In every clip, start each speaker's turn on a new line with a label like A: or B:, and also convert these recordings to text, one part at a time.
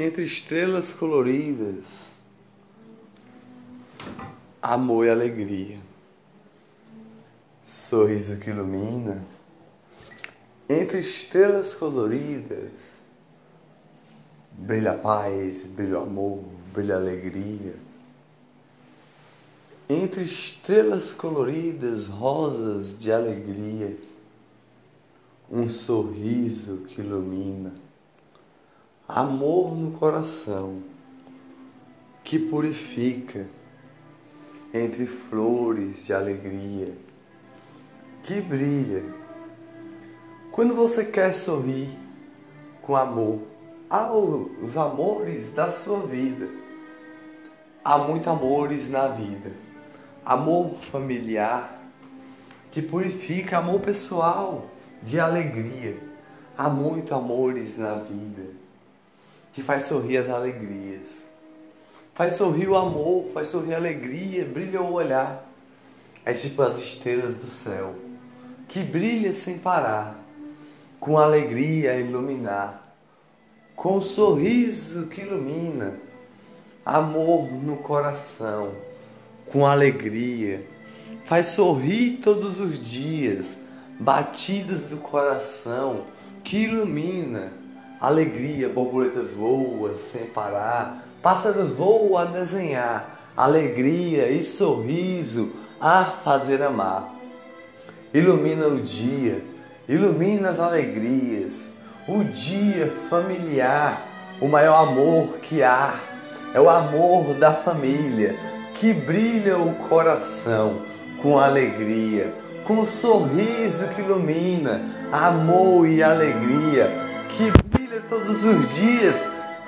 A: entre estrelas coloridas, amor e alegria, sorriso que ilumina, entre estrelas coloridas, brilha paz, brilha amor, brilha alegria. Entre estrelas coloridas, rosas de alegria, um sorriso que ilumina amor no coração que purifica entre flores de alegria que brilha. Quando você quer sorrir com amor aos amores da sua vida, há muitos amores na vida. Amor familiar que purifica, amor pessoal de alegria. Há muitos amores na vida que faz sorrir as alegrias. Faz sorrir o amor, faz sorrir a alegria, brilha o olhar. É tipo as estrelas do céu, que brilha sem parar, com alegria a iluminar, com o sorriso que ilumina, amor no coração, com alegria. Faz sorrir todos os dias, batidas do coração que ilumina alegria, borboletas voam sem parar, pássaros voam a desenhar, alegria e sorriso a fazer amar. Ilumina o dia, ilumina as alegrias, o dia familiar, o maior amor que há é o amor da família que brilha o coração com alegria, com o sorriso que ilumina, amor e alegria que todos os dias,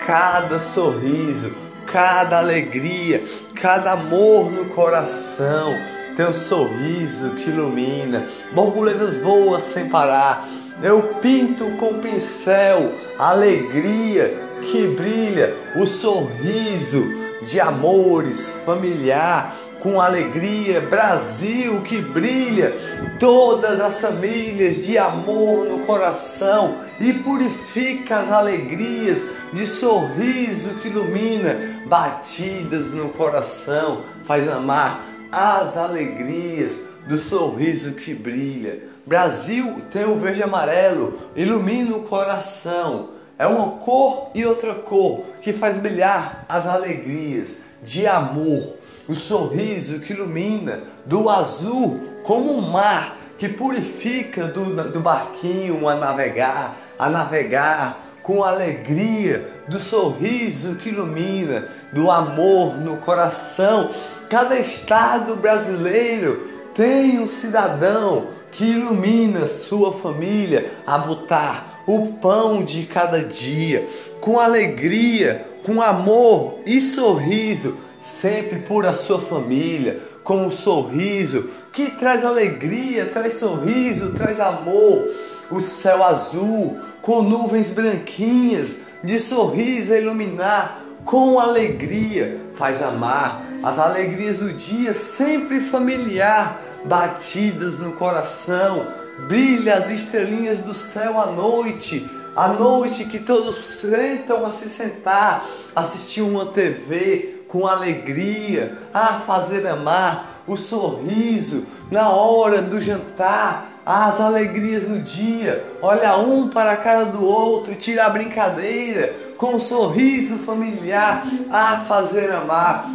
A: cada sorriso, cada alegria, cada amor no coração, teu sorriso que ilumina, borboletas voam sem parar. Eu pinto com pincel alegria que brilha, o sorriso de amores familiar com alegria, Brasil que brilha, todas as famílias de amor no coração e purifica as alegrias de sorriso que ilumina, batidas no coração, faz amar as alegrias do sorriso que brilha. Brasil tem o verde e amarelo, ilumina o coração. É uma cor e outra cor que faz brilhar as alegrias de amor o sorriso que ilumina, do azul como um mar que purifica do, do barquinho a navegar, a navegar com alegria, do sorriso que ilumina, do amor no coração. Cada estado brasileiro tem um cidadão que ilumina sua família a botar o pão de cada dia, com alegria, com amor e sorriso sempre por a sua família, com um sorriso que traz alegria, traz sorriso, traz amor. O céu azul, com nuvens branquinhas, de sorriso a iluminar, com alegria, faz amar as alegrias do dia, sempre familiar, batidas no coração, brilha as estrelinhas do céu à noite, à noite que todos sentam a se sentar, assistir uma TV, com alegria, a fazer amar, o sorriso na hora do jantar, as alegrias no dia. Olha um para a cara do outro, tira a brincadeira com um sorriso familiar, a fazer amar,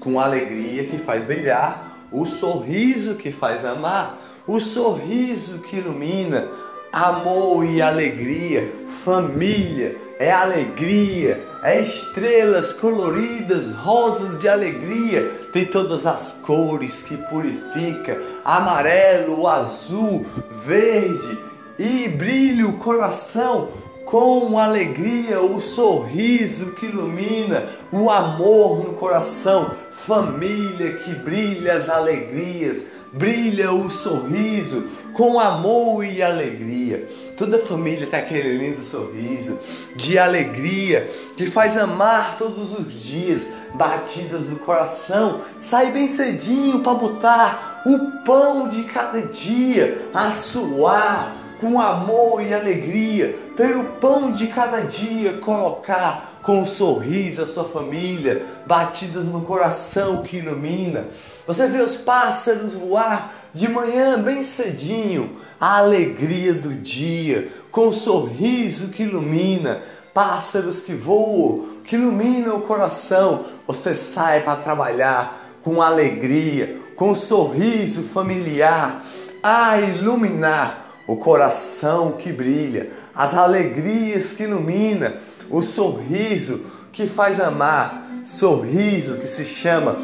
A: com alegria que faz brilhar, o sorriso que faz amar, o sorriso que ilumina, amor e alegria, família, é alegria, é estrelas coloridas, rosas de alegria, tem todas as cores que purifica, amarelo, azul, verde. E brilha o coração com alegria, o sorriso que ilumina, o amor no coração, família que brilha as alegrias, brilha o sorriso com amor e alegria. Toda família tem aquele lindo sorriso de alegria que faz amar todos os dias, batidas do coração. Sai bem cedinho para botar o pão de cada dia a suar com amor e alegria, pelo pão de cada dia colocar com um sorriso a sua família, batidas no coração que ilumina. Você vê os pássaros voar de manhã bem cedinho, a alegria do dia, com um sorriso que ilumina, pássaros que voam, que iluminam o coração. Você sai para trabalhar com alegria, com um sorriso familiar, a iluminar o coração que brilha, as alegrias que ilumina, o sorriso que faz amar, sorriso que se chama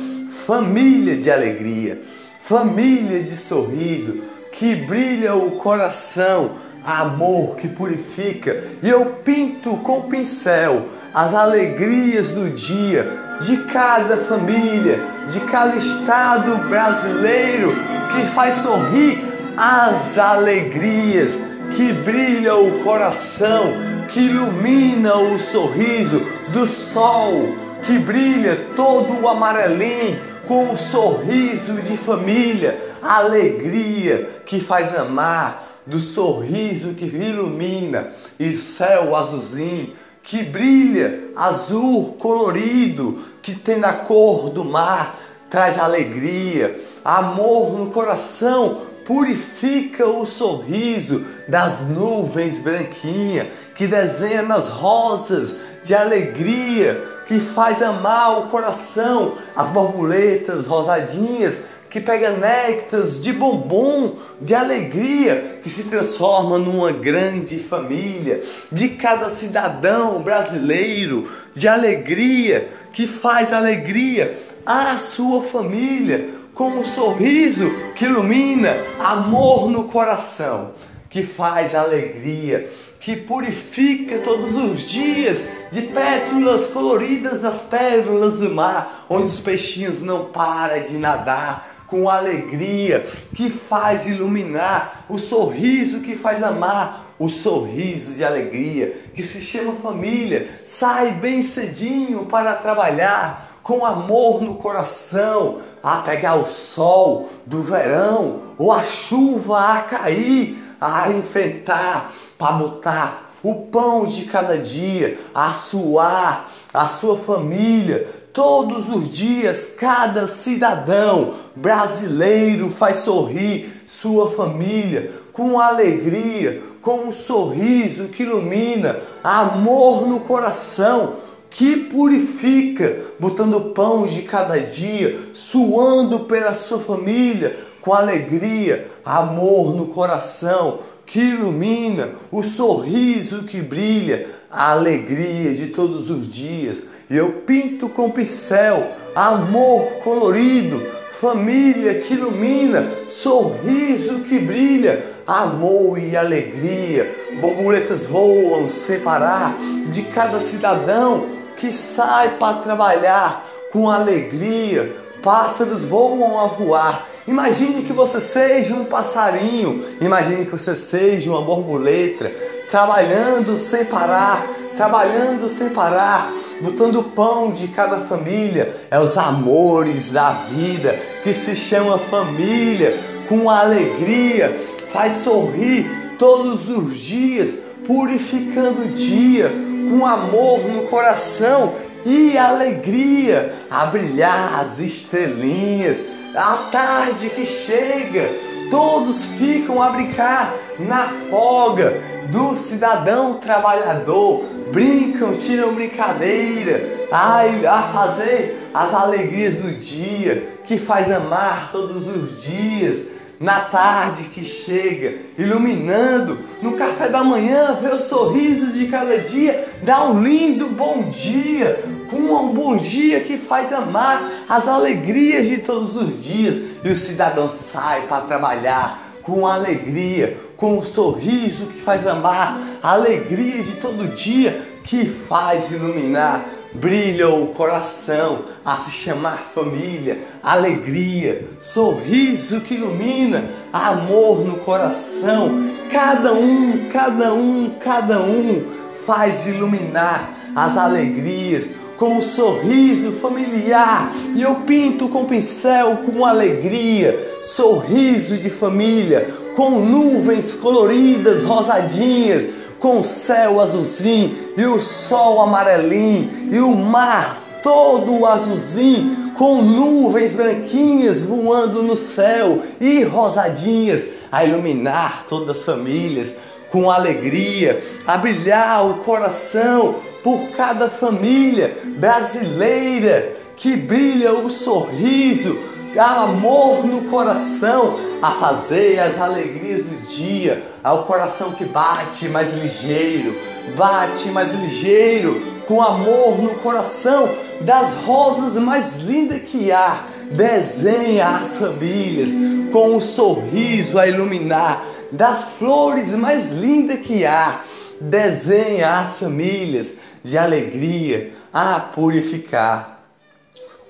A: família de alegria, família de sorriso que brilha o coração, amor que purifica. E eu pinto com pincel as alegrias do dia de cada família, de cada estado brasileiro que faz sorrir as alegrias, que brilha o coração, que ilumina o sorriso do sol, que brilha todo o amarelinho com um sorriso de família, alegria que faz amar, do sorriso que ilumina e céu azulzinho que brilha, azul colorido, que tem a cor do mar, traz alegria, amor no coração, purifica o sorriso das nuvens branquinha, que desenha nas rosas de alegria, que faz amar o coração, as borboletas rosadinhas que pega néctares de bombom, de alegria, que se transforma numa grande família, de cada cidadão brasileiro, de alegria, que faz alegria à sua família, com um sorriso que ilumina amor no coração, que faz alegria, que purifica todos os dias de pétalas coloridas das pérolas do mar, onde os peixinhos não param de nadar com alegria, que faz iluminar, o sorriso que faz amar, o sorriso de alegria, que se chama família, sai bem cedinho para trabalhar, com amor no coração, a pegar o sol do verão, ou a chuva a cair, a enfrentar, para botar o pão de cada dia, a suar a sua família, todos os dias, cada cidadão brasileiro faz sorrir sua família com alegria, com um sorriso que ilumina, amor no coração que purifica, botando pão de cada dia, suando pela sua família com alegria, amor no coração que ilumina, o sorriso que brilha, a alegria de todos os dias. E eu pinto com pincel amor colorido, família que ilumina, sorriso que brilha, amor e alegria. Borboletas voam sem parar de cada cidadão que sai para trabalhar com alegria. Pássaros voam a voar. Imagine que você seja um passarinho, imagine que você seja uma borboleta, trabalhando sem parar, trabalhando sem parar, botando o pão de cada família. É os amores da vida que se chama família, com alegria, faz sorrir todos os dias, purificando o dia, com amor no coração e alegria a brilhar as estrelinhas. A tarde que chega, todos ficam a brincar na folga do cidadão trabalhador, brincam, tiram brincadeira, ai, a fazer as alegrias do dia, que faz amar todos os dias. Na tarde que chega, iluminando, no café da manhã, vê o sorriso de cada dia, dá um lindo bom dia, com um bom dia que faz amar as alegrias de todos os dias. E o cidadão sai para trabalhar com alegria, com um sorriso que faz amar, alegria de todo dia que faz iluminar, brilha o coração a se chamar família, alegria, sorriso que ilumina, amor no coração. Cada um, cada um, cada um faz iluminar as alegrias com um sorriso familiar. E eu pinto com pincel com alegria, sorriso de família, com nuvens coloridas, rosadinhas, com o céu azulzinho e o sol amarelinho e o mar todo azulzinho com nuvens branquinhas voando no céu e rosadinhas a iluminar todas as famílias com alegria, a brilhar o coração por cada família brasileira que brilha o sorriso, amor no coração, a fazer as alegrias do dia, ao coração que bate mais ligeiro, bate mais ligeiro, com amor no coração, das rosas mais lindas que há, desenha as famílias com um sorriso a iluminar, das flores mais lindas que há, desenha as famílias de alegria a purificar.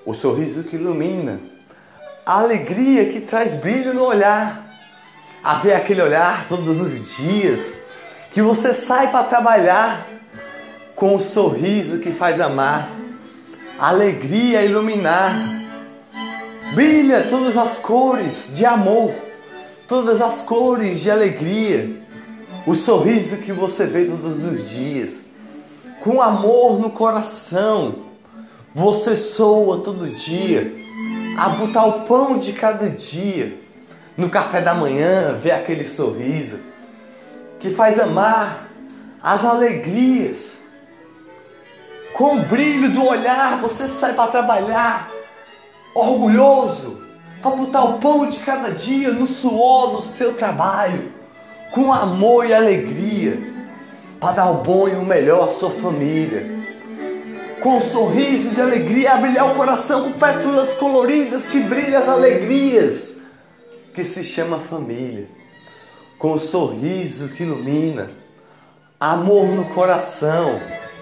A: O sorriso que ilumina, a alegria que traz brilho no olhar, a ver aquele olhar todos os dias, que você sai para trabalhar com o sorriso que faz amar, a alegria iluminar, brilha todas as cores de amor, todas as cores de alegria, o sorriso que você vê todos os dias com amor no coração. Você soa todo dia a botar o pão de cada dia no café da manhã, ver aquele sorriso que faz amar as alegrias. Com o brilho do olhar, você sai para trabalhar orgulhoso para botar o pão de cada dia no suor do seu trabalho, com amor e alegria para dar o bom e o melhor à sua família. Com um sorriso de alegria, a brilhar o coração com pétalas coloridas que brilham as alegrias, que se chama família. Com um sorriso que ilumina, amor no coração.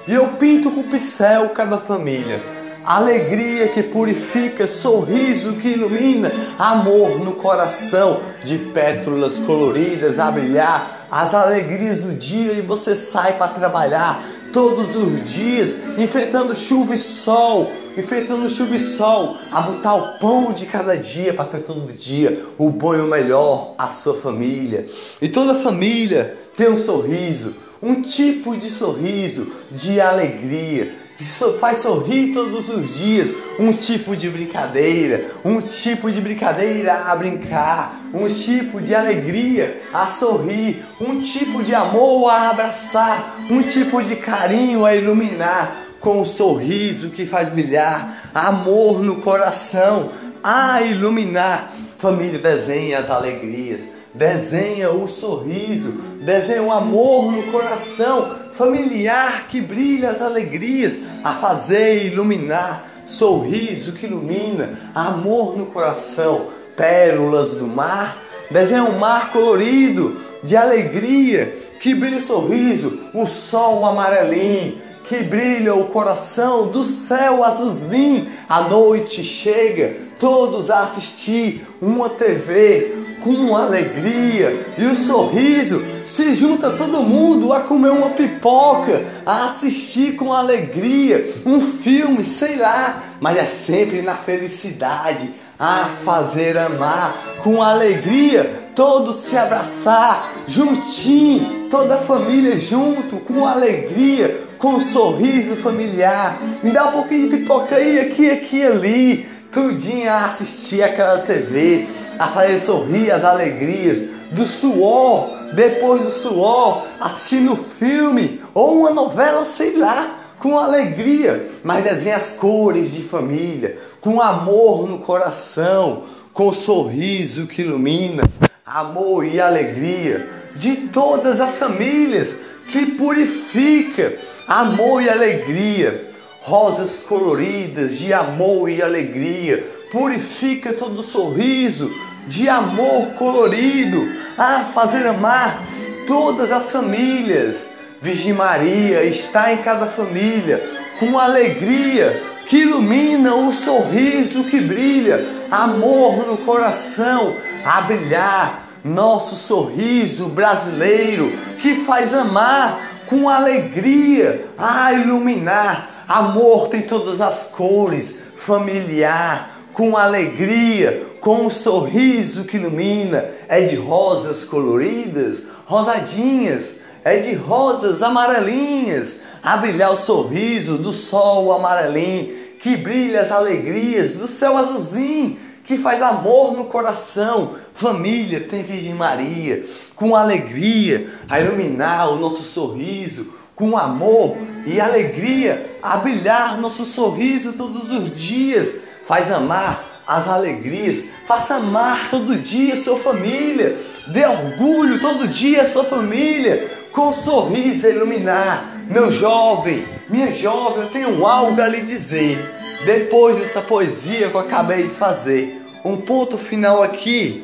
A: E eu pinto com pincel cada família. Alegria que purifica, sorriso que ilumina, amor no coração, de pétalas coloridas a brilhar as alegrias do dia e você sai para trabalhar todos os dias, enfrentando chuva e sol, enfrentando chuva e sol, a botar o pão de cada dia para ter todo dia o bom e o melhor à sua família. E toda família tem um sorriso, um tipo de sorriso de alegria que faz sorrir todos os dias, um tipo de brincadeira, um tipo de brincadeira a brincar, um tipo de alegria a sorrir, um tipo de amor a abraçar, um tipo de carinho a iluminar, com um sorriso que faz brilhar, amor no coração a iluminar. Família, desenha as alegrias, desenha o sorriso, desenha o amor no coração familiar que brilha as alegrias, a fazer iluminar, sorriso que ilumina, amor no coração, pérolas do mar, desenha um mar colorido de alegria que brilha o sorriso, o sol amarelinho que brilha o coração do céu azulzinho. A noite chega, todos a assistir uma TV com alegria e o sorriso se junta todo mundo a comer uma pipoca, a assistir com alegria um filme, sei lá, mas é sempre na felicidade, a fazer amar com alegria, todos se abraçar juntinho, toda a família junto com alegria, com um sorriso familiar. Me dá um pouquinho de pipoca aí, aqui, aqui, ali, tudinho a assistir aquela TV a fazer sorrir as alegrias do suor, depois do suor, assistindo filme ou uma novela, sei lá, com alegria, mas desenha as cores de família, com amor no coração, com sorriso que ilumina, amor e alegria de todas as famílias, que purifica amor e alegria, rosas coloridas de amor e alegria, purifica todo sorriso de amor colorido, a fazer amar todas as famílias. Virgem Maria está em cada família com alegria que ilumina o sorriso que brilha, amor no coração a brilhar, nosso sorriso brasileiro que faz amar com alegria a iluminar. Amor tem todas as cores, familiar, com alegria, com um sorriso que ilumina, é de rosas coloridas, rosadinhas, é de rosas amarelinhas, a brilhar o sorriso do sol amarelinho, que brilha as alegrias do céu azulzinho, que faz amor no coração. Família tem Virgem Maria, com alegria a iluminar o nosso sorriso, com amor e alegria a brilhar nosso sorriso todos os dias. Faz amar as alegrias, faça amar todo dia sua família, dê orgulho todo dia sua família, com um sorriso a iluminar. Meu jovem, minha jovem, eu tenho algo a lhe dizer. Depois dessa poesia que eu acabei de fazer, um ponto final aqui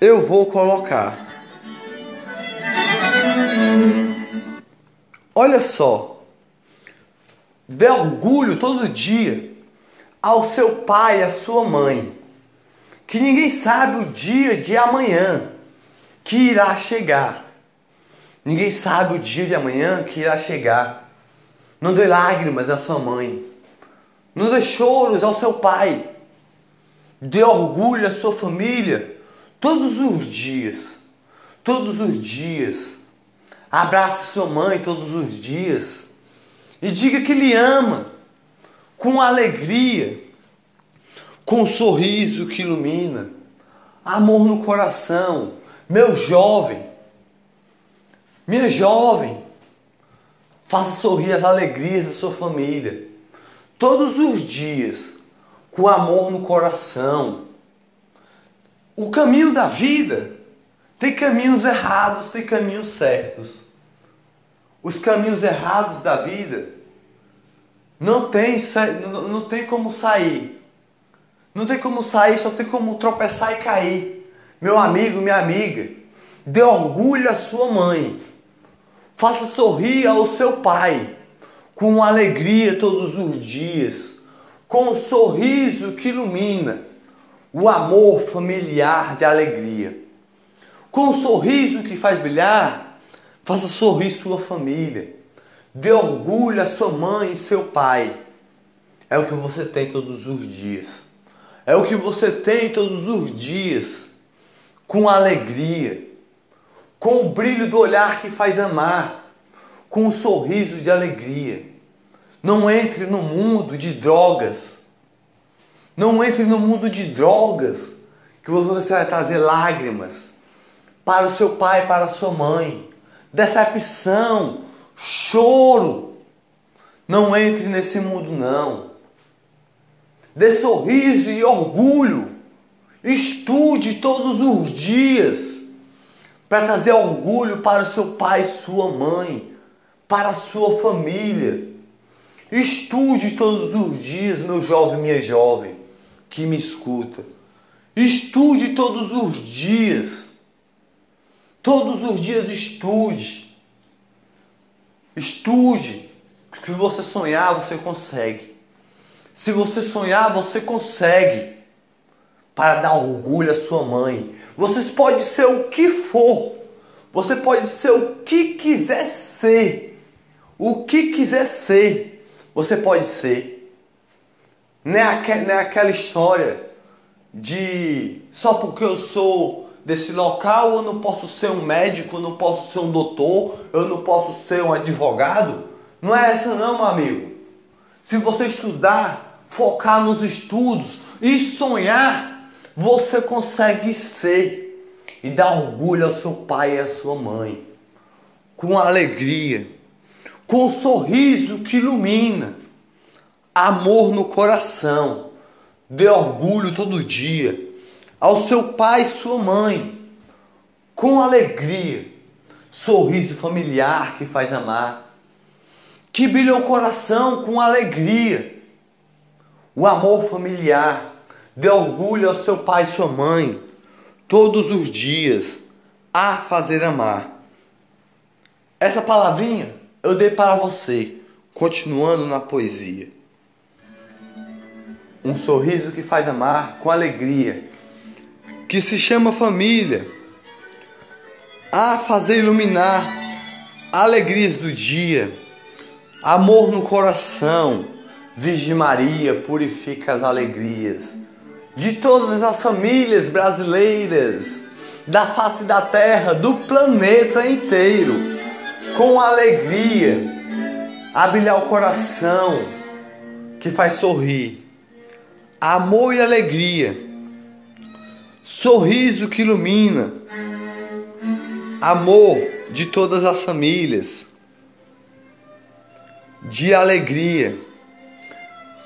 A: eu vou colocar. Olha só, dê orgulho todo dia ao seu pai, à sua mãe, que ninguém sabe o dia de amanhã que irá chegar. Ninguém sabe o dia de amanhã que irá chegar. Não dê lágrimas à sua mãe. Não dê choros ao seu pai. Dê orgulho à sua família todos os dias. Todos os dias. Abrace sua mãe todos os dias. E diga que lhe ama com alegria, com um sorriso que ilumina, amor no coração. Meu jovem, minha jovem, faça sorrir as alegrias da sua família. Todos os dias, com amor no coração. O caminho da vida tem caminhos errados, tem caminhos certos. Os caminhos errados da vida não tem, não, tem como sair. Não tem como sair, só tem como tropeçar e cair. Meu amigo, minha amiga, dê orgulho à sua mãe. Faça sorrir ao seu pai com alegria todos os dias, com um sorriso que ilumina o amor familiar de alegria. Com um sorriso que faz brilhar, faça sorrir sua família. Dê orgulho à sua mãe e seu pai. É o que você tem todos os dias. É o que você tem todos os dias. Com alegria com o brilho do olhar que faz amar, com um sorriso de alegria. Não entre no mundo de drogas. Não entre no mundo de drogas, que você vai trazer lágrimas para o seu pai, para a sua mãe, decepção, choro. Não entre nesse mundo, não. Dê sorriso e orgulho. Estude todos os dias para trazer orgulho para o seu pai sua mãe, para a sua família. Estude todos os dias, meu jovem, minha jovem, que me escuta. Estude todos os dias. Todos os dias estude. Estude. Se você sonhar, você consegue. Se você sonhar, você consegue. Para dar orgulho à sua mãe, você pode ser o que for. Você pode ser o que quiser ser. O que quiser ser, você pode ser. Não é, é aquela história de só porque eu sou desse local eu não posso ser um médico, eu não posso ser um doutor, eu não posso ser um advogado. Não é essa não, meu amigo. Se você estudar, focar nos estudos e sonhar, você consegue ser e dar orgulho ao seu pai e à sua mãe, com alegria, com um sorriso que ilumina, amor no coração, dê orgulho todo dia ao seu pai e sua mãe, com alegria, sorriso familiar que faz amar, que brilha o coração com alegria, o amor familiar Dê orgulho ao seu pai e sua mãe todos os dias a fazer amar. Essa palavrinha eu dei para você, continuando na poesia. Um sorriso que faz amar com alegria, que se chama família, a fazer iluminar alegrias do dia, amor no coração. Virgem Maria purifica as alegrias de todas as famílias brasileiras, da face da terra, do planeta inteiro. com alegria, a brilhar o coração que faz sorrir. Amor e alegria, sorriso que ilumina, amor de todas as famílias, de alegria.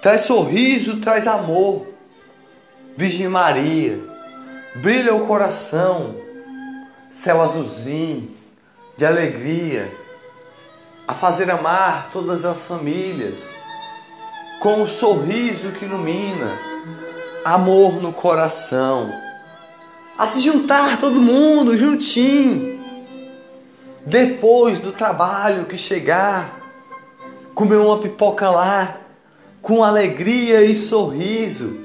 A: Traz sorriso, traz amor. Virgem Maria, brilha o coração, céu azulzinho, de alegria, a fazer amar todas as famílias, com o sorriso que ilumina, amor no coração, a se juntar todo mundo juntinho, depois do trabalho que chegar, comer uma pipoca lá, com alegria e sorriso,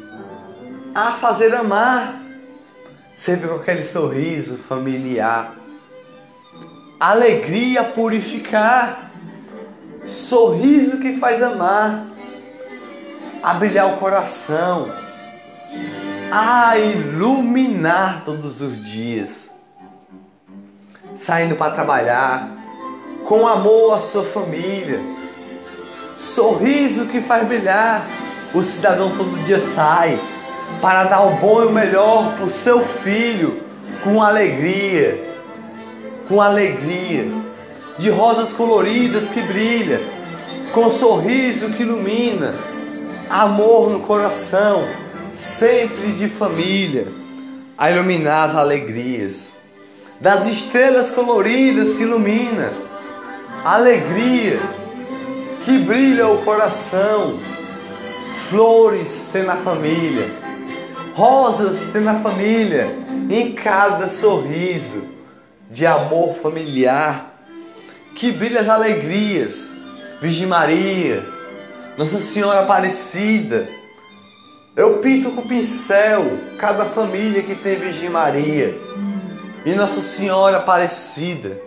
A: a fazer amar, sempre com aquele sorriso familiar. Alegria purificar, sorriso que faz amar, a brilhar o coração, a iluminar todos os dias, saindo para trabalhar, com amor à sua família, sorriso que faz brilhar, o cidadão todo dia sai para dar o bom e o melhor para o seu filho, com alegria, com alegria, de rosas coloridas que brilha, com sorriso que ilumina, amor no coração, sempre de família, a iluminar as alegrias, das estrelas coloridas que ilumina, alegria que brilha o coração, flores tem na família Rosas tem na família, em cada sorriso de amor familiar, que brilha as alegrias. Virgem Maria, Nossa Senhora Aparecida. Eu pinto com pincel cada família que tem Virgem Maria e Nossa Senhora Aparecida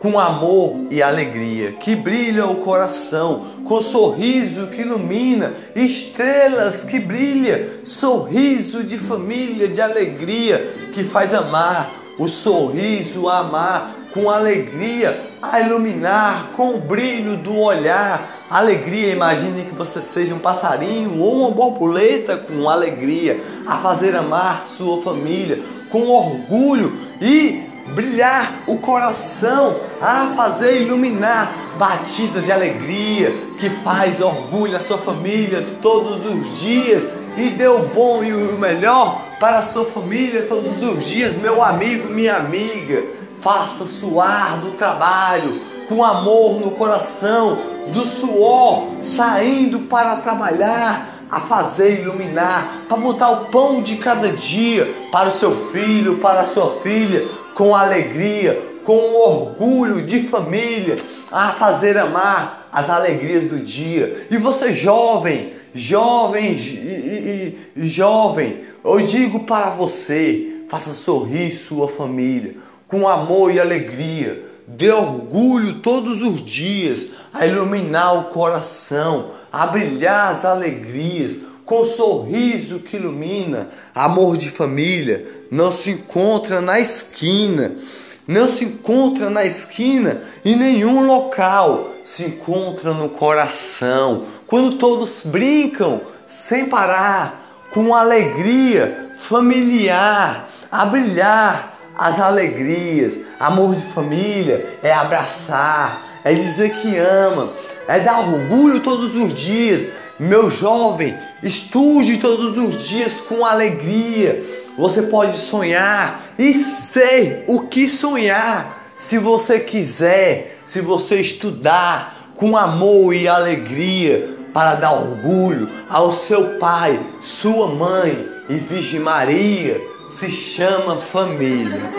A: com amor e alegria, que brilha o coração, com sorriso que ilumina, estrelas que brilha, sorriso de família, de alegria, que faz amar, o sorriso amar, com alegria a iluminar, com o brilho do olhar. Alegria, imagine que você seja um passarinho ou uma borboleta com alegria, a fazer amar sua família, com orgulho e brilhar o coração, a fazer iluminar batidas de alegria que faz orgulho a sua família todos os dias e dê o bom e o melhor para a sua família todos os dias, meu amigo, minha amiga. Faça suar do trabalho com amor no coração, do suor saindo para trabalhar a fazer iluminar, para botar o pão de cada dia para o seu filho, para a sua filha, com alegria, com orgulho de família, a fazer amar as alegrias do dia. E você, jovem, jovem jovem, eu digo para você: faça sorrir sua família com amor e alegria. Dê orgulho todos os dias a iluminar o coração, a brilhar as alegrias com sorriso que ilumina, amor de família, não se encontra na esquina, não se encontra na esquina em nenhum local, se encontra no coração. Quando todos brincam sem parar, com alegria familiar, a brilhar as alegrias. Amor de família é abraçar, é dizer que ama, é dar orgulho todos os dias meu jovem, estude todos os dias com alegria. Você pode sonhar e ser o que sonhar. Se você quiser, se você estudar com amor e alegria para dar orgulho ao seu pai, sua mãe e Virgem Maria, se chama família.